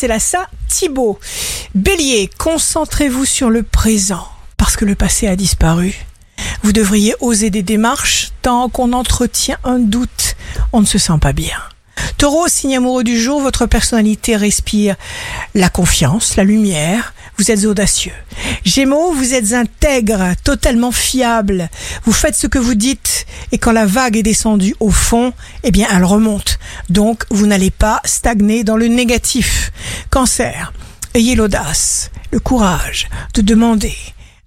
c'est la ça Thibaut. Bélier, concentrez-vous sur le présent parce que le passé a disparu. Vous devriez oser des démarches tant qu'on entretient un doute, on ne se sent pas bien. Taureau, signe amoureux du jour, votre personnalité respire la confiance, la lumière, vous êtes audacieux. Gémeaux, vous êtes intègre, totalement fiable. Vous faites ce que vous dites et quand la vague est descendue au fond, eh bien elle remonte. Donc vous n'allez pas stagner dans le négatif. Cancer, ayez l'audace, le courage de demander,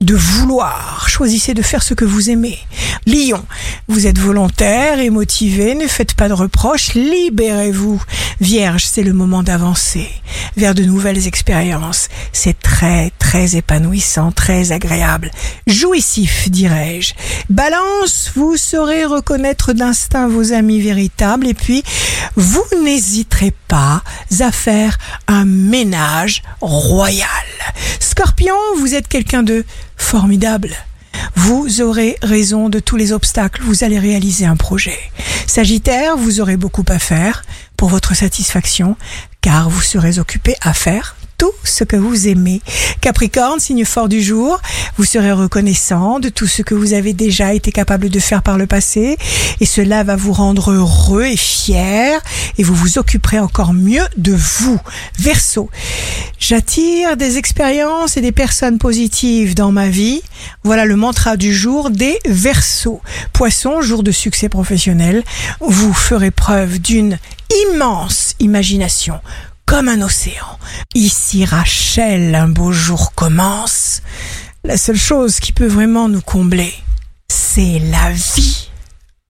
de vouloir. Choisissez de faire ce que vous aimez. Lion, vous êtes volontaire et motivé, ne faites pas de reproches, libérez-vous. Vierge, c'est le moment d'avancer vers de nouvelles expériences. C'est très, très épanouissant, très agréable. Jouissif, dirais-je. Balance, vous saurez reconnaître d'instinct vos amis véritables et puis vous n'hésiterez pas à faire un ménage royal. Scorpion, vous êtes quelqu'un de formidable. Vous aurez raison de tous les obstacles, vous allez réaliser un projet. Sagittaire, vous aurez beaucoup à faire pour votre satisfaction, car vous serez occupé à faire ce que vous aimez. Capricorne, signe fort du jour, vous serez reconnaissant de tout ce que vous avez déjà été capable de faire par le passé et cela va vous rendre heureux et fier et vous vous occuperez encore mieux de vous. Verseau, j'attire des expériences et des personnes positives dans ma vie. Voilà le mantra du jour des Verseaux. Poisson, jour de succès professionnel, vous ferez preuve d'une immense imagination comme un océan. Ici Rachel, un beau jour commence. La seule chose qui peut vraiment nous combler, c'est la vie.